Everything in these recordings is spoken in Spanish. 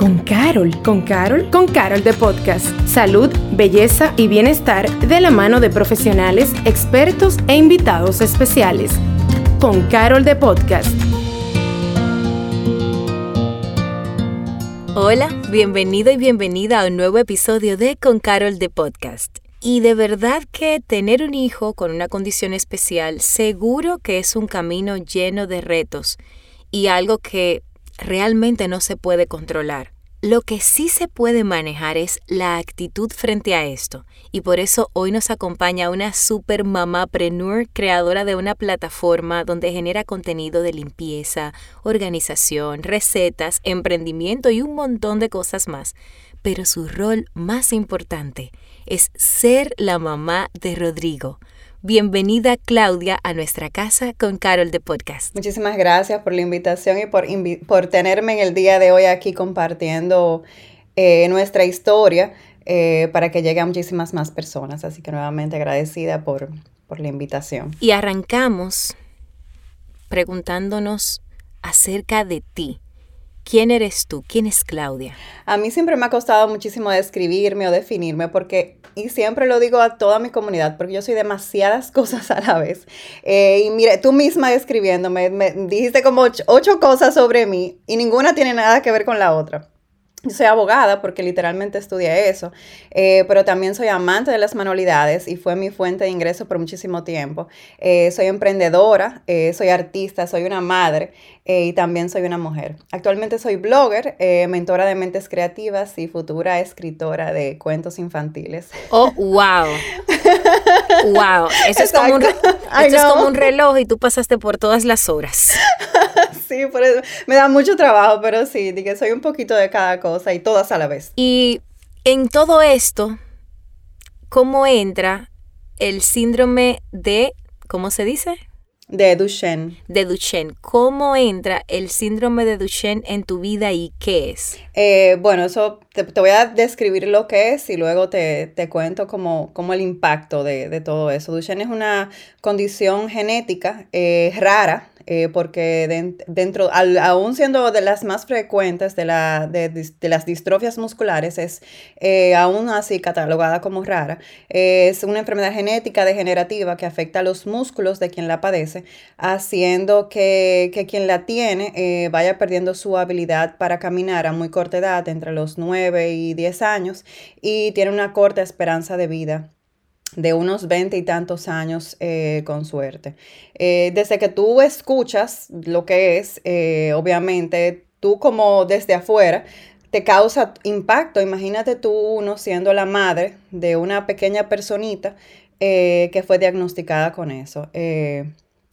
con Carol. ¿Con Carol? Con Carol de Podcast. Salud, belleza y bienestar de la mano de profesionales, expertos e invitados especiales. Con Carol de Podcast. Hola, bienvenido y bienvenida a un nuevo episodio de Con Carol de Podcast. Y de verdad que tener un hijo con una condición especial seguro que es un camino lleno de retos y algo que realmente no se puede controlar. Lo que sí se puede manejar es la actitud frente a esto, y por eso hoy nos acompaña una super mamá preneur, creadora de una plataforma donde genera contenido de limpieza, organización, recetas, emprendimiento y un montón de cosas más. Pero su rol más importante es ser la mamá de Rodrigo, Bienvenida Claudia a nuestra casa con Carol de Podcast. Muchísimas gracias por la invitación y por, por tenerme en el día de hoy aquí compartiendo eh, nuestra historia eh, para que llegue a muchísimas más personas. Así que nuevamente agradecida por, por la invitación. Y arrancamos preguntándonos acerca de ti. ¿Quién eres tú? ¿Quién es Claudia? A mí siempre me ha costado muchísimo describirme o definirme porque, y siempre lo digo a toda mi comunidad, porque yo soy demasiadas cosas a la vez. Eh, y mire, tú misma describiéndome, me dijiste como ocho cosas sobre mí y ninguna tiene nada que ver con la otra. Yo soy abogada porque literalmente estudié eso, eh, pero también soy amante de las manualidades y fue mi fuente de ingreso por muchísimo tiempo. Eh, soy emprendedora, eh, soy artista, soy una madre y también soy una mujer. Actualmente soy blogger, mentora de mentes creativas y futura escritora de cuentos infantiles. Oh, wow. wow. Eso, es como, un, es como un reloj y tú pasaste por todas las horas. sí, por eso me da mucho trabajo, pero sí, dije, soy un poquito de cada cosa y todas a la vez. Y en todo esto, ¿cómo entra el síndrome de, ¿cómo se dice? De Duchenne. De Duchenne. ¿Cómo entra el síndrome de Duchenne en tu vida y qué es? Eh, bueno, eso te, voy a describir lo que es y luego te, cuento como, el impacto de, todo eso. Duchenne es una condición genética eh, rara eh, porque dentro, aún siendo de las más frecuentes de, la, las distrofias musculares, es eh, aún así catalogada como rara. es una enfermedad genética degenerativa que afecta a los músculos de quien la padece, haciendo que, quien la tiene eh, vaya perdiendo su habilidad para caminar a muy corta edad, entre los 9 y 10 años, y tiene una corta esperanza de vida de unos veinte y tantos años eh, con suerte. Eh, desde que tú escuchas lo que es, eh, obviamente, tú como desde afuera, te causa impacto. Imagínate tú uno siendo la madre de una pequeña personita que fue diagnosticada con eso.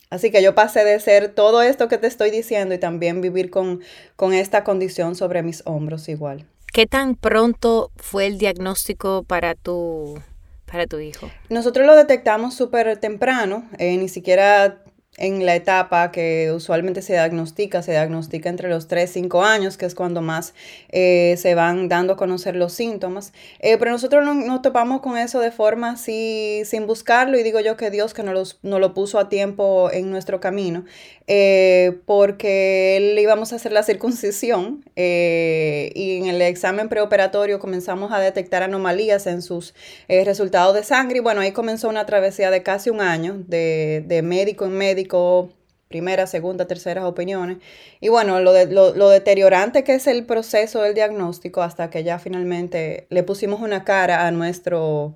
así que yo pasé de ser todo esto que te estoy diciendo y también vivir con, con esta condición sobre mis hombros igual. ¿Qué tan pronto fue el diagnóstico para tu para tu hijo? Nosotros lo detectamos súper temprano, eh, ni siquiera en la etapa que usualmente se diagnostica, se diagnostica entre los 3 y 5 años, que es cuando más eh, se van dando a conocer los síntomas. Eh, pero nosotros no, nos topamos con eso de forma así, sin buscarlo, y digo yo que Dios que nos, lo puso a tiempo en nuestro camino, eh, porque le íbamos a hacer la circuncisión y en el examen preoperatorio comenzamos a detectar anomalías en sus resultados de sangre, y bueno, ahí comenzó una travesía de casi un año, de, de médico en médico, primera, segunda, terceras opiniones. Y bueno, lo, de, lo, deteriorante que es el proceso del diagnóstico hasta que ya finalmente le pusimos una cara a nuestro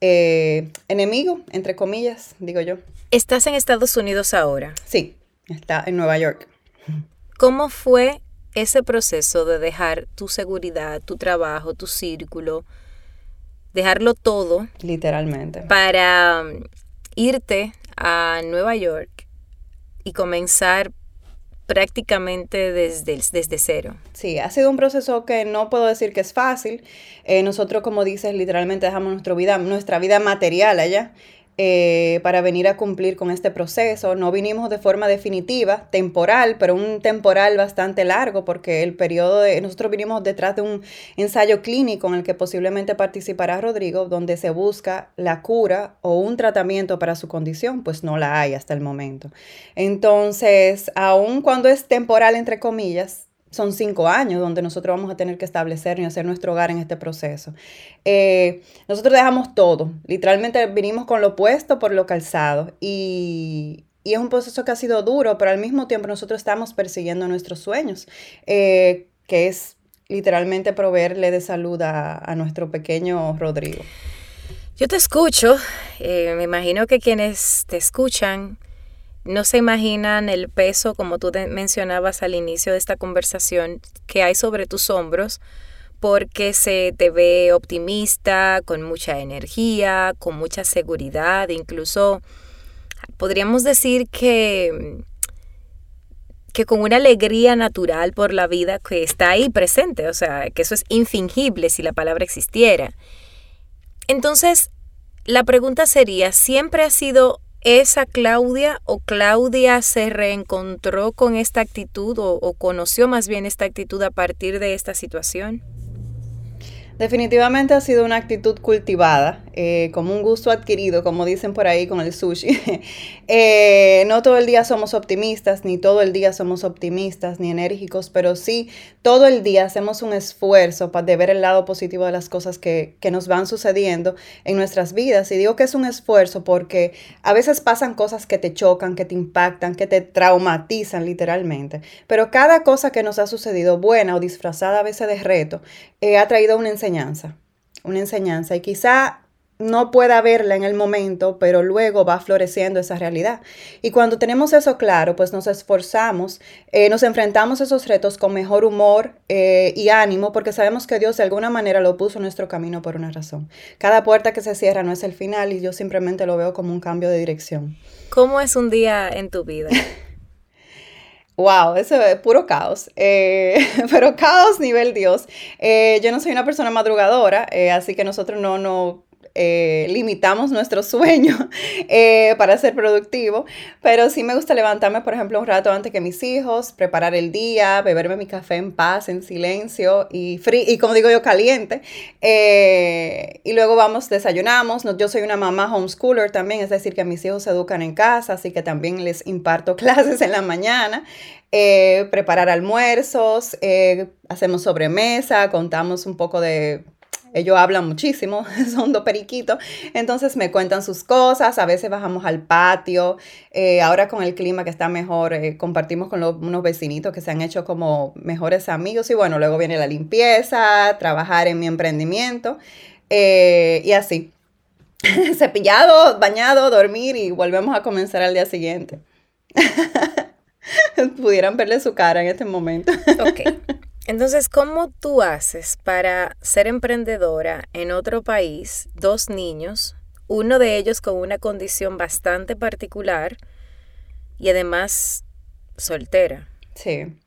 eh, enemigo, entre comillas, digo yo. ¿Estás en Estados Unidos ahora? Sí, está en Nueva York. ¿Cómo fue ese proceso de dejar tu seguridad, tu trabajo, tu círculo, dejarlo todo? Literalmente. Para um, irte a Nueva York y comenzar prácticamente desde, desde cero. Sí, ha sido un proceso que no puedo decir que es fácil. Eh, nosotros, como dices, literalmente dejamos nuestra vida, nuestra vida material allá eh, para venir a cumplir con este proceso. No vinimos de forma definitiva, temporal, pero un temporal bastante largo porque el periodo de... Nosotros vinimos detrás de un ensayo clínico en el que posiblemente participará Rodrigo, donde se busca la cura o un tratamiento para su condición, pues no la hay hasta el momento. Entonces, aun cuando es temporal, entre comillas, son cinco años donde nosotros vamos a tener que establecer y hacer nuestro hogar en este proceso. Eh, nosotros dejamos todo, literalmente vinimos con lo opuesto por lo calzado y, es un proceso que ha sido duro, pero al mismo tiempo nosotros estamos persiguiendo nuestros sueños, eh, que es literalmente proveerle de salud a, nuestro pequeño Rodrigo. Yo te escucho, eh, me imagino que quienes te escuchan no se imaginan el peso, como tú mencionabas al inicio de esta conversación, que hay sobre tus hombros, porque se te ve optimista, con mucha energía, con mucha seguridad, incluso podríamos decir que que con una alegría natural por la vida que está ahí presente, o sea, que eso es infingible si la palabra existiera. Entonces, la pregunta sería, ¿siempre ha sido esa Claudia o Claudia se reencontró con esta actitud o, conoció más bien esta actitud a partir de esta situación? Definitivamente ha sido una actitud cultivada, eh, como un gusto adquirido, como dicen por ahí con el sushi. Eh, no todo el día somos optimistas, ni todo el día somos optimistas, ni enérgicos, pero sí todo el día hacemos un esfuerzo para de ver el lado positivo de las cosas que, que nos van sucediendo en nuestras vidas. Y digo que es un esfuerzo porque a veces pasan cosas que te chocan, que te impactan, que te traumatizan literalmente. Pero cada cosa que nos ha sucedido, buena o disfrazada a veces de reto, eh, ha traído una enseñanza, una enseñanza y quizá no pueda verla en el momento, pero luego va floreciendo esa realidad. Y cuando tenemos eso claro, pues nos esforzamos, eh, nos enfrentamos a esos retos con mejor humor eh, y ánimo, porque sabemos que Dios de alguna manera lo puso en nuestro camino por una razón. Cada puerta que se cierra no es el final y yo simplemente lo veo como un cambio de dirección. ¿Cómo es un día en tu vida? Wow, eso es puro caos, eh, pero caos nivel Dios. Eh, yo no soy una persona madrugadora, eh, así que nosotros no, no, eh, limitamos nuestro sueño eh, para ser productivo, pero sí me gusta levantarme, por ejemplo, un rato antes que mis hijos, preparar el día, beberme mi café en paz, en silencio y, y como digo yo, caliente. Eh, y luego vamos, desayunamos. yo soy una mamá homeschooler también, es decir, que mis hijos se educan en casa, así que también les imparto clases en la mañana. preparar almuerzos, hacemos sobremesa, contamos un poco de ellos hablan muchísimo, son dos periquitos, entonces me cuentan sus cosas, a veces bajamos al patio, eh, ahora con el clima que está mejor, eh, compartimos con unos vecinitos que se han hecho como mejores amigos y bueno, luego viene la limpieza, trabajar en mi emprendimiento eh, y así. Cepillado, bañado, dormir y volvemos a comenzar al día siguiente. Pudieran verle su cara en este momento. ok. Entonces, ¿cómo tú haces para ser emprendedora en otro país, dos niños, uno de ellos con una condición bastante particular y además soltera? Sí.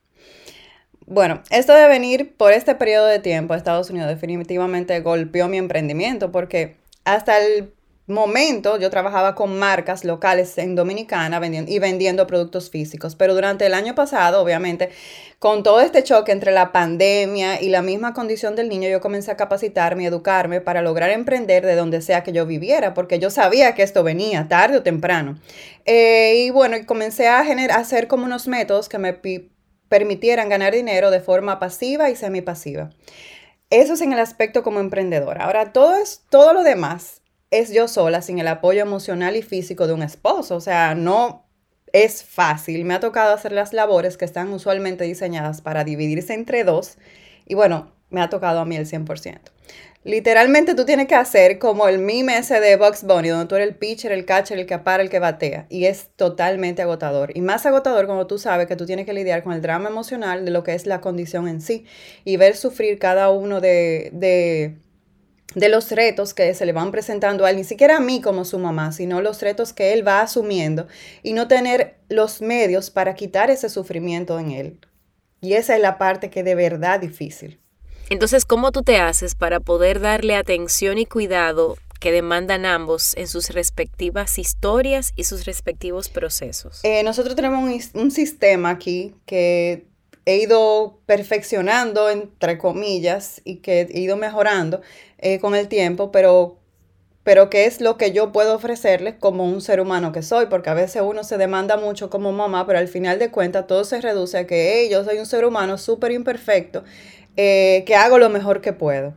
Bueno, esto de venir por este periodo de tiempo a Estados Unidos definitivamente golpeó mi emprendimiento porque hasta el momento yo trabajaba con marcas locales en Dominicana vendiendo, y vendiendo productos físicos, pero durante el año pasado, obviamente, con todo este choque entre la pandemia y la misma condición del niño, yo comencé a capacitarme educarme para lograr emprender de donde sea que yo viviera, porque yo sabía que esto venía tarde o temprano. Eh, y bueno, comencé a, generar, a hacer como unos métodos que me permitieran ganar dinero de forma pasiva y semipasiva. Eso es en el aspecto como emprendedora. Ahora, todo, es, todo lo demás es yo sola sin el apoyo emocional y físico de un esposo. O sea, no es fácil. Me ha tocado hacer las labores que están usualmente diseñadas para dividirse entre dos. Y bueno, me ha tocado a mí el 100%. Literalmente tú tienes que hacer como el meme ese de Bugs Bunny, donde tú eres el pitcher, el catcher, el que para, el que batea. Y es totalmente agotador. Y más agotador cuando tú sabes que tú tienes que lidiar con el drama emocional de lo que es la condición en sí. Y ver sufrir cada uno de, de de los retos que se le van presentando a él, ni siquiera a mí como su mamá, sino los retos que él va asumiendo y no tener los medios para quitar ese sufrimiento en él. Y esa es la parte que de verdad difícil. Entonces, ¿cómo tú te haces para poder darle atención y cuidado que demandan ambos en sus respectivas historias y sus respectivos procesos? Eh, nosotros tenemos un, un sistema aquí que he ido perfeccionando, entre comillas, y que he ido mejorando, eh, con el tiempo, pero pero qué es lo que yo puedo ofrecerles como un ser humano que soy, porque a veces uno se demanda mucho como mamá, pero al final de cuentas todo se reduce a que yo soy un ser humano súper imperfecto, eh, que hago lo mejor que puedo.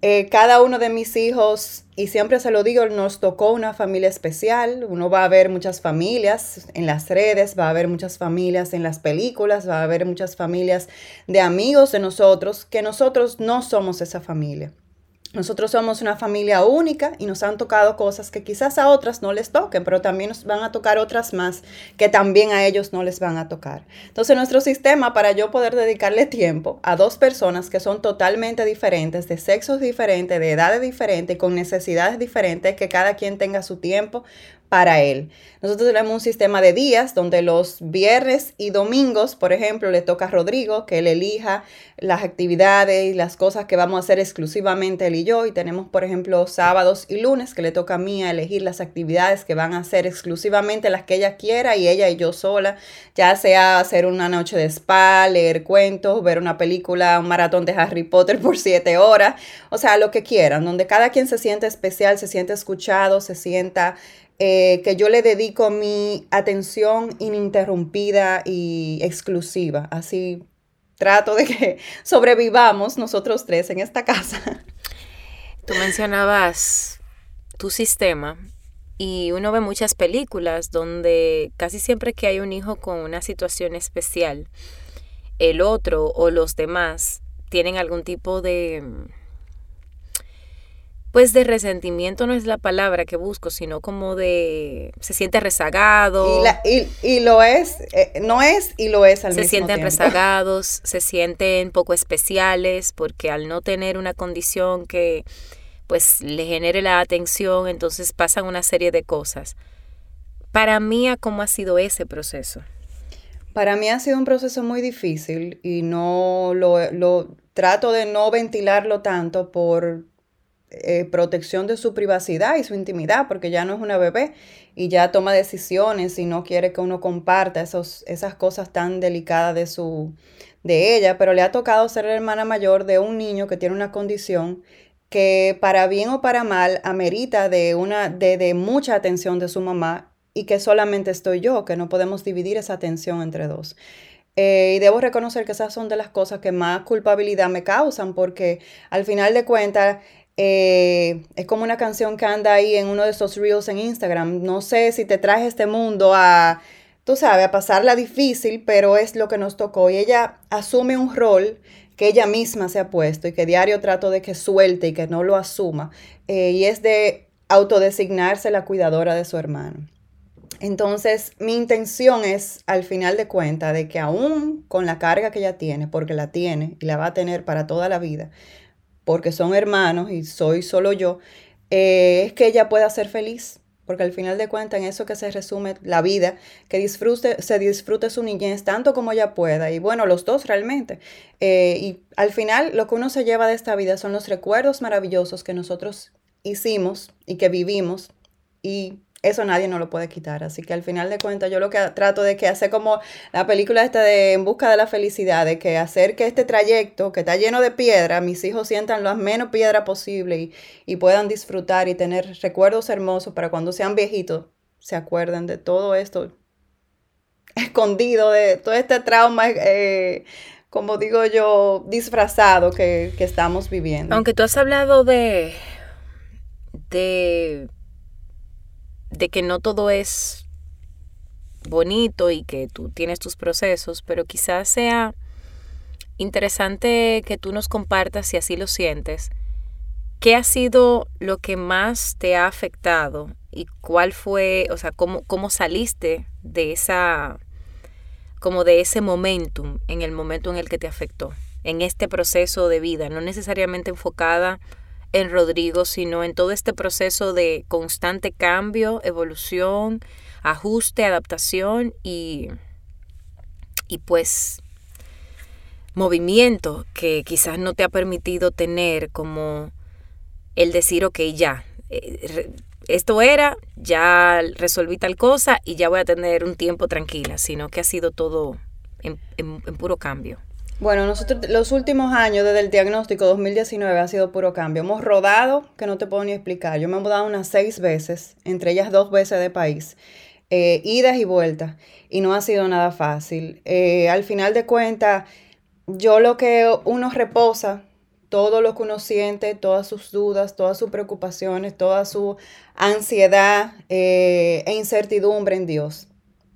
Eh, cada uno de mis hijos, y siempre se lo digo, nos tocó una familia especial. Uno va a ver muchas familias en las redes, va a ver muchas familias en las películas, va a ver muchas familias de amigos de nosotros, que nosotros no somos esa familia. Nosotros somos una familia única y nos han tocado cosas que quizás a otras no les toquen, pero también nos van a tocar otras más que también a ellos no les van a tocar. Entonces nuestro sistema para yo poder dedicarle tiempo a dos personas que son totalmente diferentes, de sexos diferentes, de edades diferentes, con necesidades diferentes, que cada quien tenga su tiempo para él. Nosotros tenemos un sistema de días donde los viernes y domingos, por ejemplo, le toca a Rodrigo que él elija las actividades y las cosas que vamos a hacer exclusivamente él y yo. Y tenemos, por ejemplo, sábados y lunes que le toca a mí elegir las actividades que van a hacer exclusivamente las que ella quiera y ella y yo sola, ya sea hacer una noche de spa, leer cuentos, ver una película, un maratón de Harry Potter por siete horas, o sea, lo que quieran, donde cada quien se siente especial, se siente escuchado, se sienta eh, que yo le dedico mi atención ininterrumpida y exclusiva. Así trato de que sobrevivamos nosotros tres en esta casa. Tú mencionabas tu sistema y uno ve muchas películas donde casi siempre que hay un hijo con una situación especial, el otro o los demás tienen algún tipo de pues de resentimiento no es la palabra que busco, sino como de se siente rezagado. Y, lo es, eh, no es y lo es al se mismo tiempo. Se sienten rezagados, se sienten poco especiales porque al no tener una condición que pues le genere la atención, entonces pasan una serie de cosas. Para mí, ¿cómo ha sido ese proceso? Para mí ha sido un proceso muy difícil y no lo, lo trato de no ventilarlo tanto por eh, protección de su privacidad y su intimidad, porque ya no es una bebé y ya toma decisiones y no quiere que uno comparta esos, esas cosas tan delicadas de, su, de ella, pero le ha tocado ser la hermana mayor de un niño que tiene una condición que para bien o para mal amerita de, una, de, de mucha atención de su mamá y que solamente estoy yo, que no podemos dividir esa atención entre dos. Eh, y debo reconocer que esas son de las cosas que más culpabilidad me causan, porque al final de cuentas eh, es como una canción que anda ahí en uno de esos reels en Instagram. No sé si te traje este mundo a, tú sabes, a pasarla difícil, pero es lo que nos tocó. Y ella asume un rol que ella misma se ha puesto y que diario trato de que suelte y que no lo asuma. Eh, y es de autodesignarse la cuidadora de su hermano. Entonces, mi intención es, al final de cuentas, de que aún con la carga que ella tiene, porque la tiene y la va a tener para toda la vida, porque son hermanos y soy solo yo, eh, es que ella pueda ser feliz. Porque al final de cuentas, en eso que se resume la vida, que disfrute, se disfrute su niñez tanto como ella pueda. Y bueno, los dos realmente. Eh, y al final, lo que uno se lleva de esta vida son los recuerdos maravillosos que nosotros hicimos y que vivimos. Y eso nadie no lo puede quitar. Así que al final de cuentas yo lo que trato de que hacer como la película esta de En busca de la felicidad, de que hacer que este trayecto que está lleno de piedra, mis hijos sientan lo menos piedra posible y, puedan disfrutar y tener recuerdos hermosos para cuando sean viejitos, se acuerden de todo esto escondido, de todo este trauma. Eh, como digo yo, disfrazado que, que estamos viviendo. Aunque tú has hablado de, de de que no todo es bonito y que tú tienes tus procesos, pero quizás sea interesante que tú nos compartas, si así lo sientes, qué ha sido lo que más te ha afectado y cuál fue, o sea, cómo, cómo saliste de esa, como de ese momentum, en el momento en el que te afectó, en este proceso de vida, no necesariamente enfocada en Rodrigo, sino en todo este proceso de constante cambio, evolución, ajuste, adaptación y, y pues movimiento que quizás no te ha permitido tener como el decir, ok, ya, eh, esto era, ya resolví tal cosa y ya voy a tener un tiempo tranquila, sino que ha sido todo en, en puro cambio. Bueno, nosotros los últimos años desde el diagnóstico 2019 ha sido puro cambio. Hemos rodado, que no te puedo ni explicar. Yo me he mudado unas seis veces, entre ellas dos veces de país, eh, idas y vueltas, y no ha sido nada fácil. Eh, al final de cuentas, yo lo que uno reposa, todo lo que uno siente, todas sus dudas, todas sus preocupaciones, toda su ansiedad eh, e incertidumbre en Dios.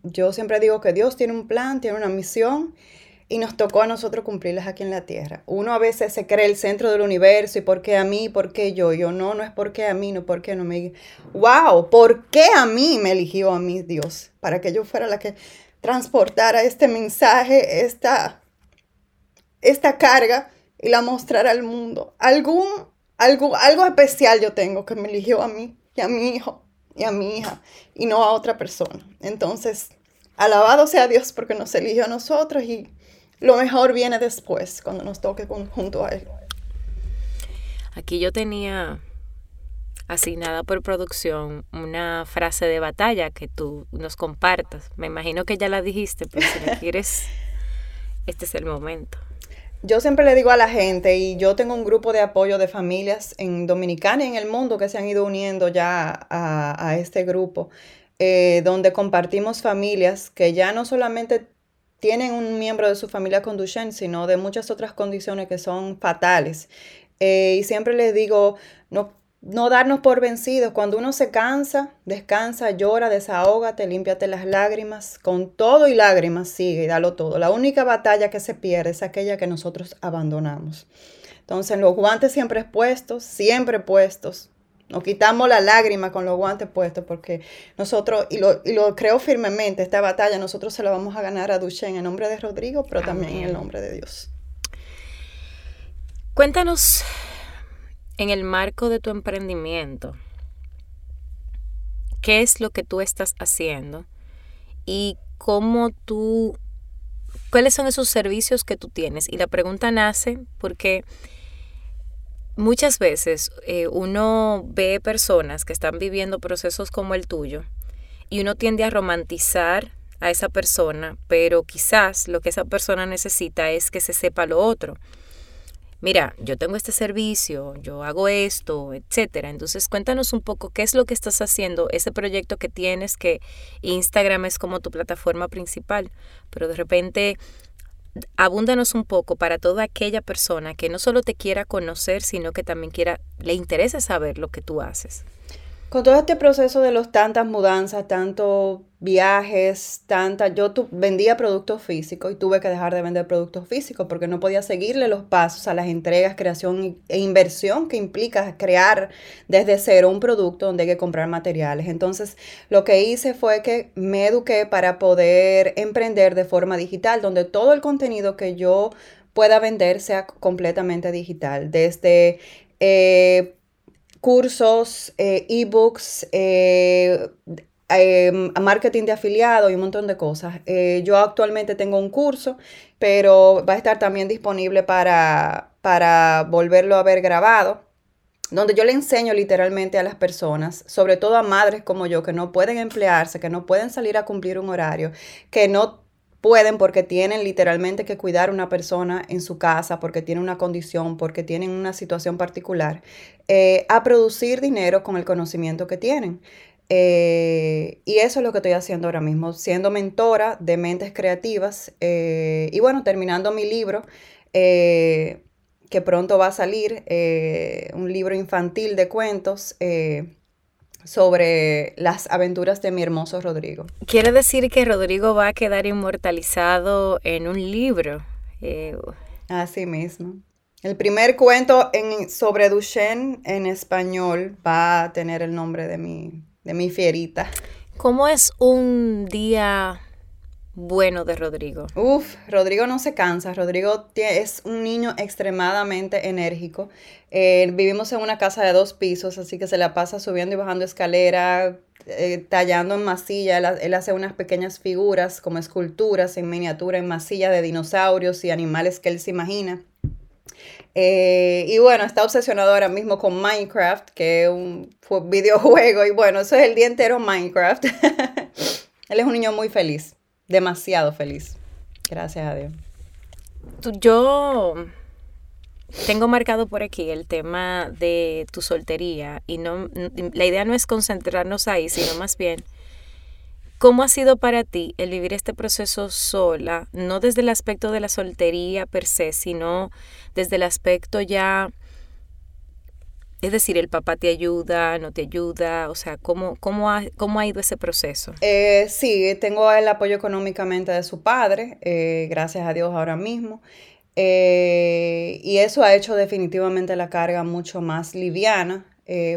Yo siempre digo que Dios tiene un plan, tiene una misión y nos tocó a nosotros cumplirlas aquí en la tierra. Uno a veces se cree el centro del universo y por qué a mí, por qué yo. Yo no, no es por qué a mí, no por qué no me... ¡Wow! ¿Por qué a mí me eligió a mí Dios? Para que yo fuera la que transportara este mensaje, esta, esta carga y la mostrara al mundo. Algún, algo, algo especial yo tengo que me eligió a mí y a mi hijo y a mi hija y no a otra persona. Entonces, alabado sea Dios porque nos eligió a nosotros y lo mejor viene después, cuando nos toque junto a Él. Aquí yo tenía asignada por producción una frase de batalla que tú nos compartas. Me imagino que ya la dijiste, pero si la quieres, este es el momento. Yo siempre le digo a la gente, y yo tengo un grupo de apoyo de familias en Dominicana y en el mundo que se han ido uniendo ya a, este grupo, eh, donde compartimos familias que ya no solamente tienen un miembro de su familia con Duchenne, sino de muchas otras condiciones que son fatales. Eh, y siempre les digo, no, no darnos por vencidos. Cuando uno se cansa, descansa, llora, desahógate, límpiate las lágrimas. Con todo y lágrimas sigue y dalo todo. La única batalla que se pierde es aquella que nosotros abandonamos. Entonces, los guantes siempre puestos, siempre puestos, nos quitamos la lágrima con los guantes puestos porque nosotros, y lo, y lo creo firmemente, esta batalla nosotros se la vamos a ganar a Duchenne en nombre de Rodrigo, pero también en el nombre de Dios. Cuéntanos en el marco de tu emprendimiento, ¿qué es lo que tú estás haciendo? Y cómo tú, cuáles son esos servicios que tú tienes. Y la pregunta nace porque muchas veces eh, uno ve personas que están viviendo procesos como el tuyo y uno tiende a romantizar a esa persona, pero quizás lo que esa persona necesita es que se sepa lo otro. Mira, yo tengo este servicio, yo hago esto, etcétera. Entonces, cuéntanos un poco qué es lo que estás haciendo, ese proyecto que tienes, que Instagram es como tu plataforma principal, pero de repente abúndanos un poco para toda aquella persona que no solo te quiera conocer, sino que también quiera, le interese saber lo que tú haces. Con todo este proceso de los tantas mudanzas, tantos viajes, tantas, yo vendía productos físicos y tuve que dejar de vender productos físicos porque no podía seguirle los pasos a las entregas, creación e inversión que implica crear desde cero un producto donde hay que comprar materiales. Entonces, lo que hice fue que me eduqué para poder emprender de forma digital, donde todo el contenido que yo pueda vender sea completamente digital, desde eh, cursos, eh, ebooks, eh, marketing de afiliado y un montón de cosas. Eh, yo actualmente tengo un curso, pero va a estar también disponible para, para volverlo a ver grabado donde yo le enseño literalmente a las personas, sobre todo a madres como yo, que no pueden emplearse, que no pueden salir a cumplir un horario, que no pueden porque tienen literalmente que cuidar una persona en su casa, porque tiene una condición, porque tienen una situación particular, eh, a producir dinero con el conocimiento que tienen. Eh, y eso es lo que estoy haciendo ahora mismo, siendo mentora de mentes creativas eh, y bueno, terminando mi libro que pronto va a salir, un libro infantil de cuentos sobre las aventuras de mi hermoso Rodrigo. Quiere decir que Rodrigo va a quedar inmortalizado en un libro. Eh, Así mismo. El primer cuento en, sobre Duchenne en español va a tener el nombre de mi, de mi fierita. ¿Cómo es un día bueno de Rodrigo? Uf, Rodrigo no se cansa. Rodrigo es un niño extremadamente enérgico. Eh, vivimos en una casa de dos pisos, así que se la pasa subiendo y bajando escalera, eh, tallando en masilla. Él, hace unas pequeñas figuras como esculturas en miniatura, en masilla de dinosaurios y animales que él se imagina. Eh, y bueno, está obsesionado ahora mismo con Minecraft, que es un videojuego. Y bueno, eso es el día entero Minecraft. él es un niño muy feliz demasiado feliz. Gracias a Dios. yo tengo marcado por aquí el tema de tu soltería y no la idea no es concentrarnos ahí, sino más bien ¿Cómo ha sido para ti el vivir este proceso sola, no desde el aspecto de la soltería per se, sino desde el aspecto ya, es decir, el papá te ayuda, no te ayuda, o sea, ¿cómo, cómo, ha, cómo ha ido ese proceso? Eh, sí, tengo el apoyo económicamente de su padre, eh, gracias a Dios ahora mismo. Eh, y eso ha hecho definitivamente la carga mucho más liviana,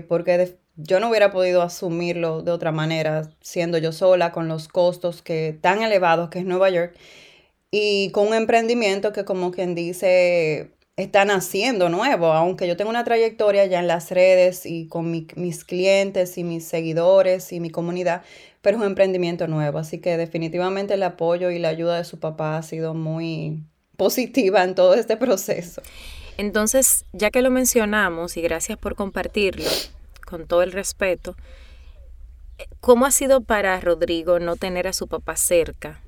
porque yo no hubiera podido asumirlo de otra manera, siendo yo sola, con los costos que tan elevados que es Nueva York, y con un emprendimiento que como quien dice, están haciendo nuevo, aunque yo tengo una trayectoria ya en las redes y con mis clientes y mis seguidores y mi comunidad, pero es un emprendimiento nuevo, así que definitivamente el apoyo y la ayuda de su papá ha sido muy positiva en todo este proceso. Entonces, ya que lo mencionamos y gracias por compartirlo, con todo el respeto, ¿cómo ha sido para Rodrigo no tener a su papá cerca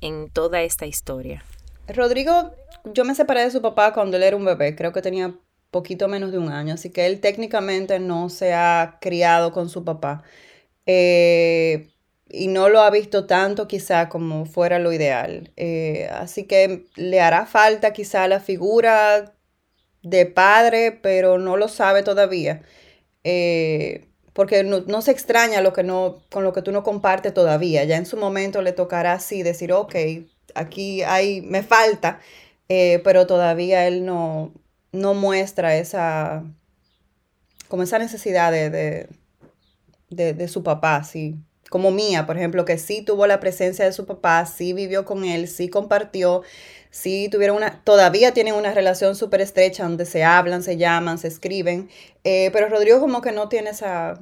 en toda esta historia? Rodrigo, yo me separé de su papá cuando él era un bebé, creo que tenía poquito menos de un año, así que él técnicamente no se ha criado con su papá. Eh, y no lo ha visto tanto quizá como fuera lo ideal. Eh, así que le hará falta quizá la figura de padre, pero no lo sabe todavía. Eh, porque no, se extraña lo que no, con lo que tú no compartes todavía. Ya en su momento le tocará así decir, ok, aquí hay, me falta, eh, pero todavía él no, no muestra esa, como esa necesidad de, de, de, su papá, sí. Como mía, por ejemplo, que sí tuvo la presencia de su papá, sí vivió con él, sí compartió, sí tuvieron una, todavía tienen una relación súper estrecha donde se hablan, se llaman, se escriben, eh, pero Rodrigo como que no tiene esa...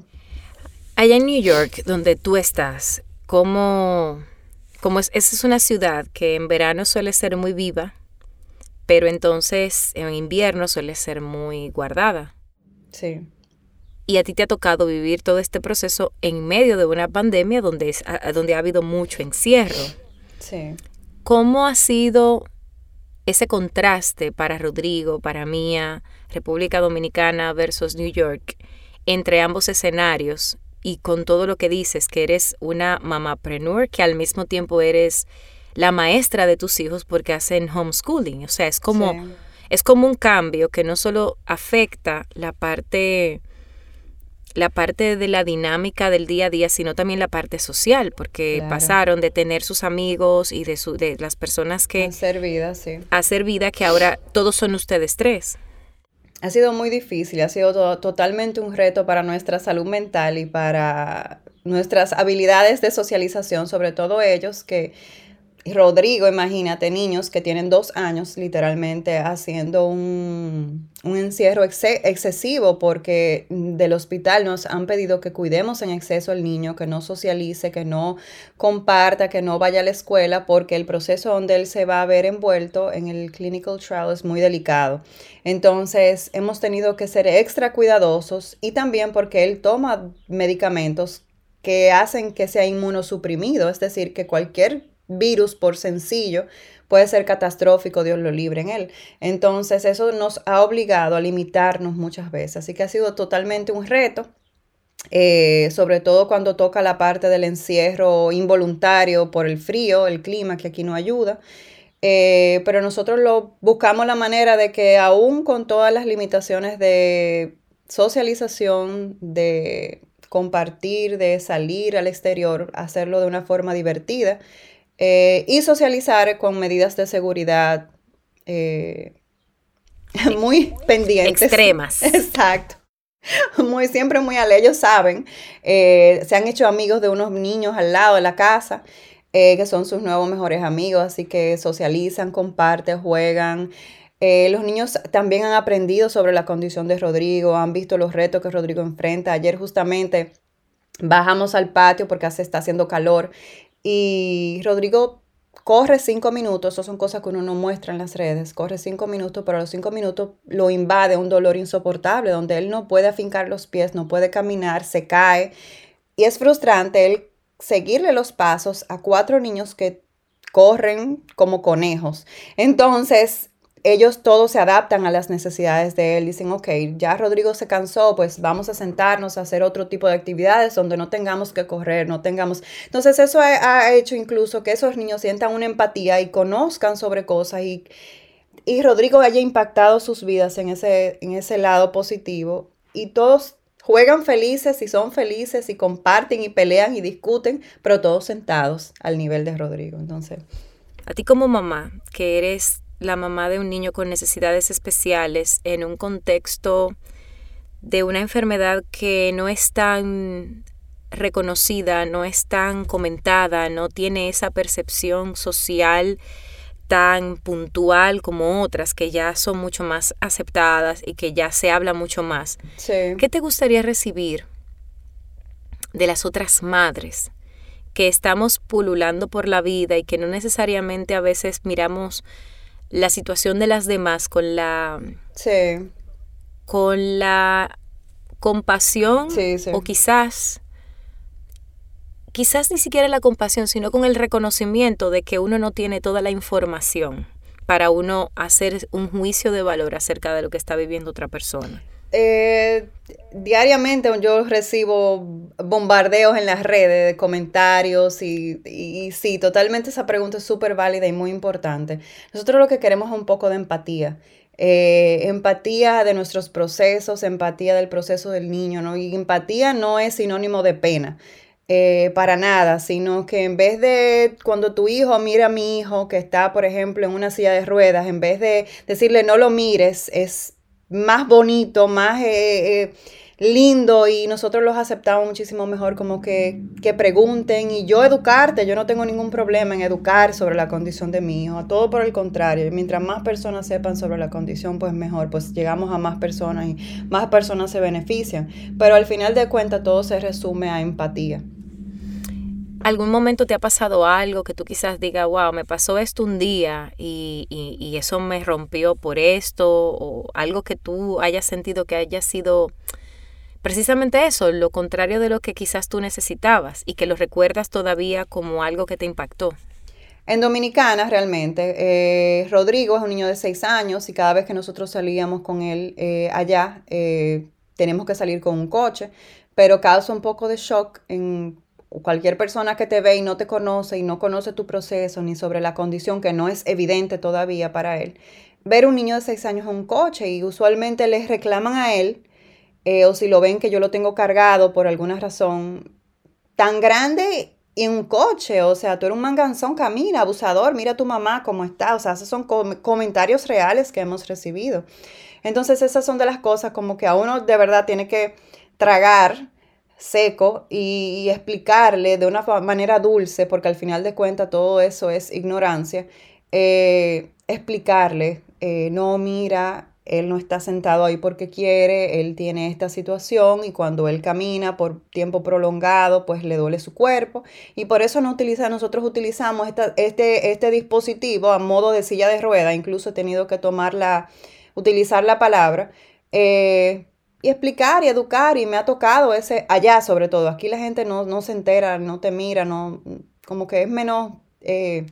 Allá en New York, donde tú estás, ¿cómo, cómo es? Esa es una ciudad que en verano suele ser muy viva, pero entonces en invierno suele ser muy guardada. Sí. Y a ti te ha tocado vivir todo este proceso en medio de una pandemia donde, donde ha habido mucho encierro. Sí. ¿Cómo ha sido ese contraste para Rodrigo, para Mía, República Dominicana versus New York, entre ambos escenarios y con todo lo que dices, que eres una mamapreneur, que al mismo tiempo eres la maestra de tus hijos porque hacen homeschooling. O sea, es como, es como un cambio que no solo afecta la parte la parte de la dinámica del día a día, sino también la parte social, porque pasaron de tener sus amigos y de, su, de las personas que... Hacer vida, sí. Hacer vida, que ahora todos son ustedes tres. Ha sido muy difícil, ha sido totalmente un reto para nuestra salud mental y para nuestras habilidades de socialización, sobre todo ellos que Rodrigo, imagínate, niños que tienen dos años literalmente haciendo un, encierro excesivo porque del hospital nos han pedido que cuidemos en exceso al niño, que no socialice, que no comparta, que no vaya a la escuela porque el proceso donde él se va a ver envuelto en el clinical trial es muy delicado. Entonces hemos tenido que ser extra cuidadosos y también porque él toma medicamentos que hacen que sea inmunosuprimido, es decir, que cualquier virus por sencillo puede ser catastrófico, Dios lo libre en él. Entonces eso nos ha obligado a limitarnos muchas veces, así que ha sido totalmente un reto. Eh, sobre todo cuando toca la parte del encierro involuntario por el frío, el clima que aquí no ayuda. Eh, pero nosotros lo buscamos la manera de que aún con todas las limitaciones de socialización, de compartir, de salir al exterior, hacerlo de una forma divertida, eh, y socializar con medidas de seguridad eh, muy pendientes. Extremas. Exacto. Muy, siempre muy ale. Ellos saben, eh, se han hecho amigos de unos niños al lado de la casa, que son sus nuevos mejores amigos, así que socializan, comparten, juegan. los niños también han aprendido sobre la condición de Rodrigo, han visto los retos que Rodrigo enfrenta. Ayer justamente bajamos al patio porque se está haciendo calor y Rodrigo corre cinco minutos, eso son cosas que uno no muestra en las redes, corre cinco minutos, pero a los cinco minutos lo invade un dolor insoportable, donde él no puede afincar los pies, no puede caminar, se cae. Y es frustrante él seguirle los pasos a cuatro niños que corren como conejos. Entonces, ellos todos se adaptan a las necesidades de él. Dicen, ok, ya Rodrigo se cansó, pues vamos a sentarnos a hacer otro tipo de actividades donde no tengamos que correr, no tengamos... Entonces eso ha, hecho incluso que esos niños sientan una empatía y conozcan sobre cosas y, y Rodrigo haya impactado sus vidas en ese, en ese lado positivo y todos juegan felices y son felices y comparten y pelean y discuten, pero todos sentados al nivel de Rodrigo. Entonces... A ti como mamá, que eres la mamá de un niño con necesidades especiales en un contexto de una enfermedad que no es tan reconocida, no es tan comentada, no tiene esa percepción social tan puntual como otras que ya son mucho más aceptadas y que ya se habla mucho más. ¿Qué te gustaría recibir de las otras madres que estamos pululando por la vida y que no necesariamente a veces miramos la situación de las demás con la sí. con la compasión o quizás quizás ni siquiera la compasión, sino con el reconocimiento de que uno no tiene toda la información para uno hacer un juicio de valor acerca de lo que está viviendo otra persona. Eh, diariamente yo recibo bombardeos en las redes de comentarios y, sí, totalmente esa pregunta es súper válida y muy importante. Nosotros lo que queremos es un poco de empatía. Eh, empatía de nuestros procesos, empatía del proceso del niño, ¿no? Y empatía no es sinónimo de pena. Eh, para nada, sino que en vez de cuando tu hijo mira a mi hijo que está, por ejemplo, en una silla de ruedas, en vez de decirle no lo mires, es más bonito, más eh, eh, lindo y nosotros los aceptamos muchísimo mejor como que, que, pregunten y yo educarte, yo no tengo ningún problema en educar sobre la condición de mi hijo, todo por el contrario, mientras más personas sepan sobre la condición, pues mejor, pues llegamos a más personas y más personas se benefician, pero al final de cuentas todo se resume a empatía. ¿Algún momento te ha pasado algo que tú quizás digas, wow, me pasó esto un día y, y, eso me rompió por esto? O algo que tú hayas sentido que haya sido precisamente eso, lo contrario de lo que quizás tú necesitabas y que lo recuerdas todavía como algo que te impactó. En Dominicana, realmente, eh, Rodrigo es un niño de seis años y cada vez que nosotros salíamos con él eh, allá, eh, tenemos que salir con un coche, pero causa un poco de shock en cualquier persona que te ve y no te conoce y no conoce tu proceso ni sobre la condición que no es evidente todavía para él, ver un niño de seis años en un coche y usualmente les reclaman a él, eh, o si lo ven que yo lo tengo cargado por alguna razón, tan grande en un coche, o sea, tú eres un manganzón, camina, abusador, mira a tu mamá cómo está, o sea, esos son comentarios reales que hemos recibido. Entonces esas son de las cosas como que a uno de verdad tiene que tragar seco y, explicarle de una manera dulce, porque al final de cuentas todo eso es ignorancia, eh, explicarle, eh, no, mira, él no está sentado ahí porque quiere, él tiene esta situación y cuando él camina por tiempo prolongado, pues le duele su cuerpo y por eso no utiliza, nosotros utilizamos este, este dispositivo a modo de silla de rueda, incluso he tenido que tomar la, utilizar la palabra. Eh, y explicar y educar y me ha tocado ese allá sobre todo. Aquí la gente no, se entera, no te mira, no, como que es menos eh,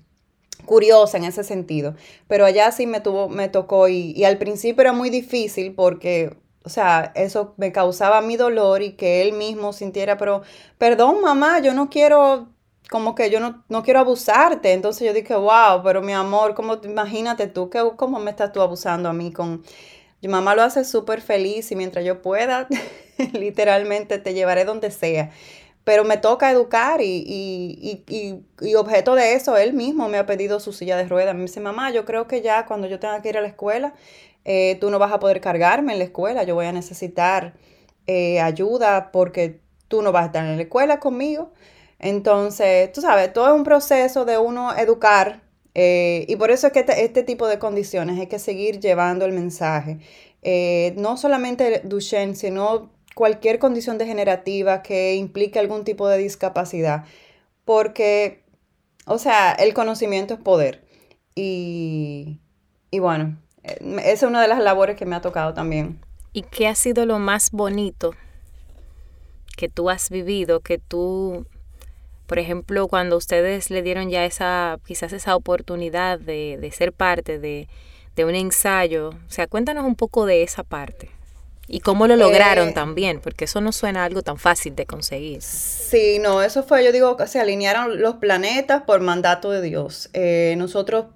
curiosa en ese sentido. Pero allá sí me, tuvo, me tocó y, y, al principio era muy difícil porque, o sea, eso me causaba mi dolor y que él mismo sintiera, pero, perdón mamá, yo no quiero como que yo no, no, quiero abusarte. Entonces yo dije, wow, pero mi amor, ¿cómo, imagínate tú, ¿cómo me estás tú abusando a mí con mi mamá lo hace súper feliz y mientras yo pueda, literalmente te llevaré donde sea. Pero me toca educar y, y, y, y, objeto de eso, él mismo me ha pedido su silla de ruedas. Me dice, mamá, yo creo que ya cuando yo tenga que ir a la escuela, eh, tú no vas a poder cargarme en la escuela, yo voy a necesitar eh, ayuda porque tú no vas a estar en la escuela conmigo. Entonces, tú sabes, todo es un proceso de uno educar eh, y por eso es que este, este, tipo de condiciones hay que seguir llevando el mensaje. Eh, no solamente Duchenne, sino cualquier condición degenerativa que implique algún tipo de discapacidad. Porque, o sea, el conocimiento es poder. Y, y bueno, eh, esa es una de las labores que me ha tocado también. ¿Y qué ha sido lo más bonito que tú has vivido, que tú Por ejemplo, cuando ustedes le dieron ya esa, quizás esa oportunidad de, de ser parte de, de, un ensayo, o sea, cuéntanos un poco de esa parte. Y cómo lo lograron Eh, también, porque eso no suena algo tan fácil de conseguir. Sí, no, eso fue, yo digo, se alinearon los planetas por mandato de Dios. Eh, nosotros,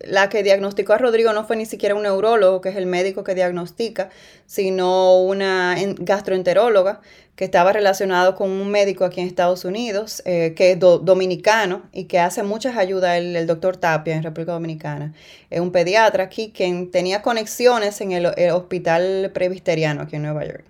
la que diagnosticó a Rodrigo no fue ni siquiera un neurólogo, que es el médico que diagnostica, sino una en- gastroenteróloga que estaba relacionado con un médico aquí en Estados Unidos, eh, que es do- dominicano y que hace muchas ayudas, el, el doctor Tapia en República Dominicana. Es un pediatra aquí quien tenía conexiones en el, el hospital presbiteriano aquí en Nueva York.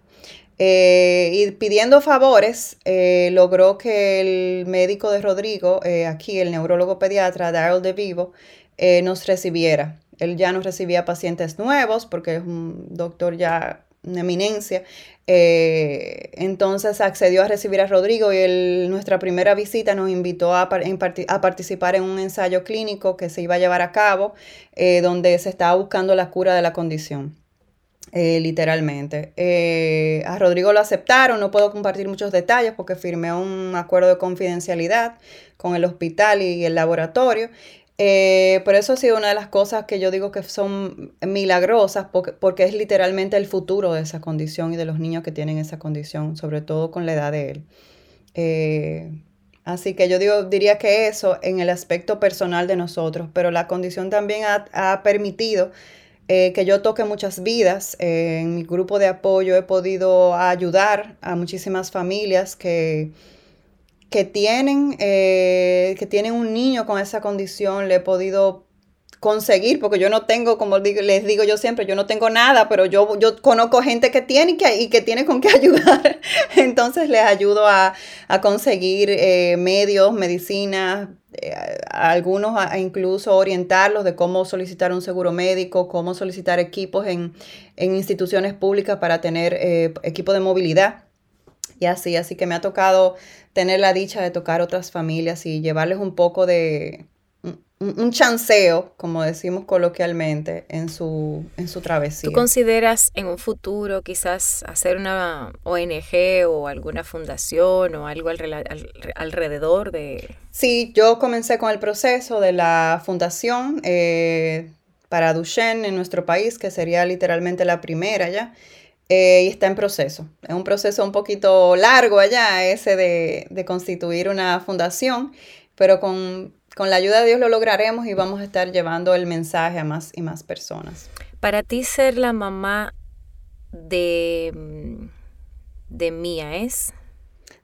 Eh, y pidiendo favores, eh, logró que el médico de Rodrigo, aquí el neurólogo pediatra Daryl DeVivo, eh, nos recibiera. Él ya nos recibía pacientes nuevos porque es un doctor ya una eminencia. Eh, entonces accedió a recibir a Rodrigo y el- nuestra primera visita nos invitó a participar en un ensayo clínico que se iba a llevar a cabo eh, donde se estaba buscando la cura de la condición. Eh, literalmente. Eh, a Rodrigo lo aceptaron, no puedo compartir muchos detalles porque firmé un acuerdo de confidencialidad con el hospital y el laboratorio. Eh, pero eso ha sido una de las cosas que yo digo que son milagrosas porque, porque es literalmente el futuro de esa condición y de los niños que tienen esa condición, sobre todo con la edad de él. Eh, así que yo digo, diría que eso en el aspecto personal de nosotros, pero la condición también ha, ha permitido eh, que yo toque muchas vidas. Eh, en mi grupo de apoyo he podido ayudar a muchísimas familias que, que, tienen, eh, que tienen un niño con esa condición. Le he podido conseguir, porque yo no tengo, como les digo yo siempre, yo no tengo nada, pero yo, yo conozco gente que tiene y que, y que tiene con qué ayudar. Entonces les ayudo a, a conseguir eh, medios, medicinas, eh, algunos a, a incluso orientarlos de cómo solicitar un seguro médico, cómo solicitar equipos en, en instituciones públicas para tener eh, equipo de movilidad. Y así, así que me ha tocado tener la dicha de tocar otras familias y llevarles un poco de, un, un chanceo, como decimos coloquialmente, en su, en su travesía. ¿Tú consideras en un futuro quizás hacer una ONG o alguna fundación o algo al, al, alrededor de...? Sí, yo comencé con el proceso de la fundación eh, para Duchenne en nuestro país, que sería literalmente la primera ya. Eh, y está en proceso. Es un proceso un poquito largo allá, ese de, de constituir una fundación, pero con, con, la ayuda de Dios lo lograremos y vamos a estar llevando el mensaje a más y más personas. Para ti ser la mamá de, de Mía es...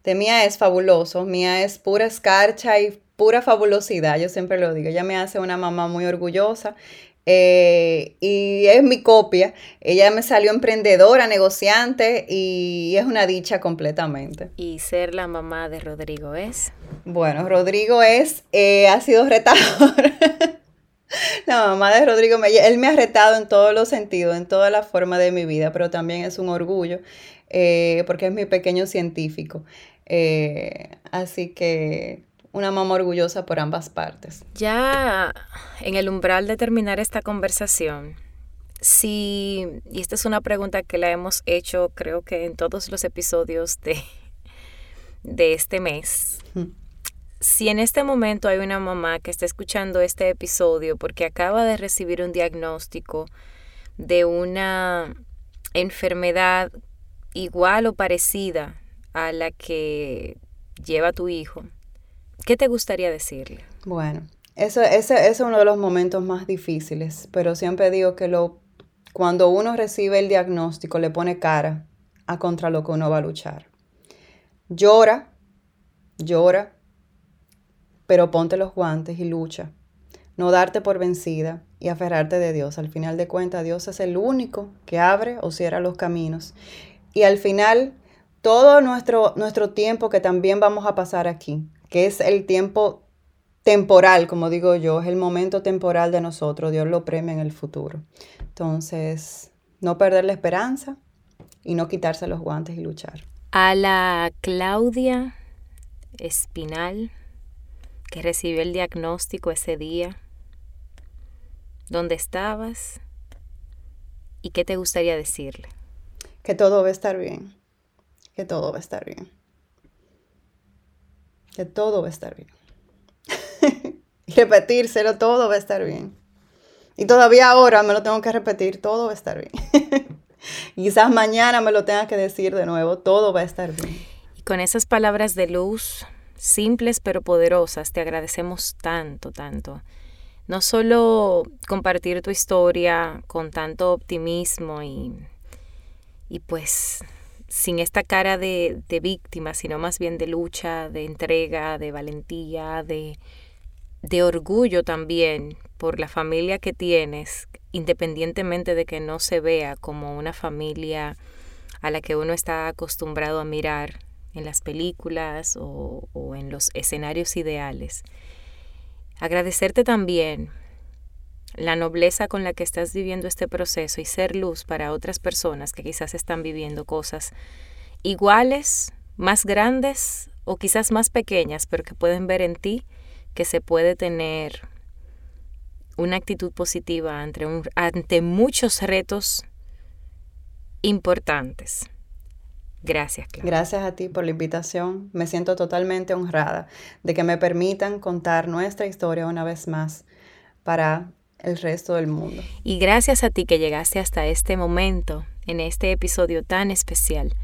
De Mía es fabuloso, Mía es pura escarcha y pura fabulosidad, yo siempre lo digo, ella me hace una mamá muy orgullosa eh, y es mi copia. Ella me salió emprendedora, negociante y es una dicha completamente. ¿Y ser la mamá de Rodrigo es? Bueno, Rodrigo es, eh, ha sido retador. la mamá de Rodrigo, me, él me ha retado en todos los sentidos, en toda la forma de mi vida, pero también es un orgullo eh, porque es mi pequeño científico. Así que una mamá orgullosa por ambas partes. Ya en el umbral de terminar esta conversación, si, y esta es una pregunta que la hemos hecho creo que en todos los episodios de, de este mes, Mm. si en este momento hay una mamá que está escuchando este episodio porque acaba de recibir un diagnóstico de una enfermedad igual o parecida a la que lleva tu hijo, ¿Qué te gustaría decirle? Bueno, eso, ese, es uno de los momentos más difíciles, pero siempre digo que lo, cuando uno recibe el diagnóstico le pone cara a contra lo que uno va a luchar. Llora, llora, pero ponte los guantes y lucha. No darte por vencida y aferrarte de Dios. Al final de cuentas, Dios es el único que abre o cierra los caminos. Y al final, todo nuestro, nuestro tiempo que también vamos a pasar aquí, que es el tiempo temporal, como digo yo, es el momento temporal de nosotros, Dios lo premia en el futuro. Entonces, no perder la esperanza y no quitarse los guantes y luchar. A la Claudia Espinal, que recibió el diagnóstico ese día, ¿dónde estabas? ¿Y qué te gustaría decirle? Que todo va a estar bien, que todo va a estar bien. Que todo va a estar bien. y repetírselo, todo va a estar bien. Y todavía ahora me lo tengo que repetir, todo va a estar bien. quizás mañana me lo tenga que decir de nuevo, todo va a estar bien. Y con esas palabras de luz, simples pero poderosas, te agradecemos tanto, tanto. No solo compartir tu historia con tanto optimismo y, y pues sin esta cara de, de víctima, sino más bien de lucha, de entrega, de valentía, de, de orgullo también por la familia que tienes, independientemente de que no se vea como una familia a la que uno está acostumbrado a mirar en las películas o, en los escenarios ideales. Agradecerte también la nobleza con la que estás viviendo este proceso y ser luz para otras personas que quizás están viviendo cosas iguales, más grandes o quizás más pequeñas, pero que pueden ver en ti que se puede tener una actitud positiva ante, ante muchos retos importantes. Gracias, Clara. Gracias a ti por la invitación. Me siento totalmente honrada de que me permitan contar nuestra historia una vez más para el resto del mundo. Y gracias a ti que llegaste hasta este momento, en este episodio tan especial.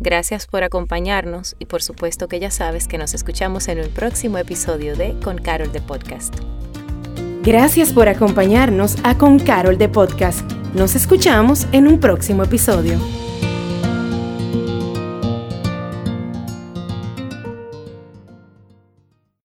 Gracias por acompañarnos y por supuesto que ya sabes que nos escuchamos en un próximo episodio de Con Carol de Podcast. Gracias por acompañarnos a Con Carol de Podcast. Nos escuchamos en un próximo episodio.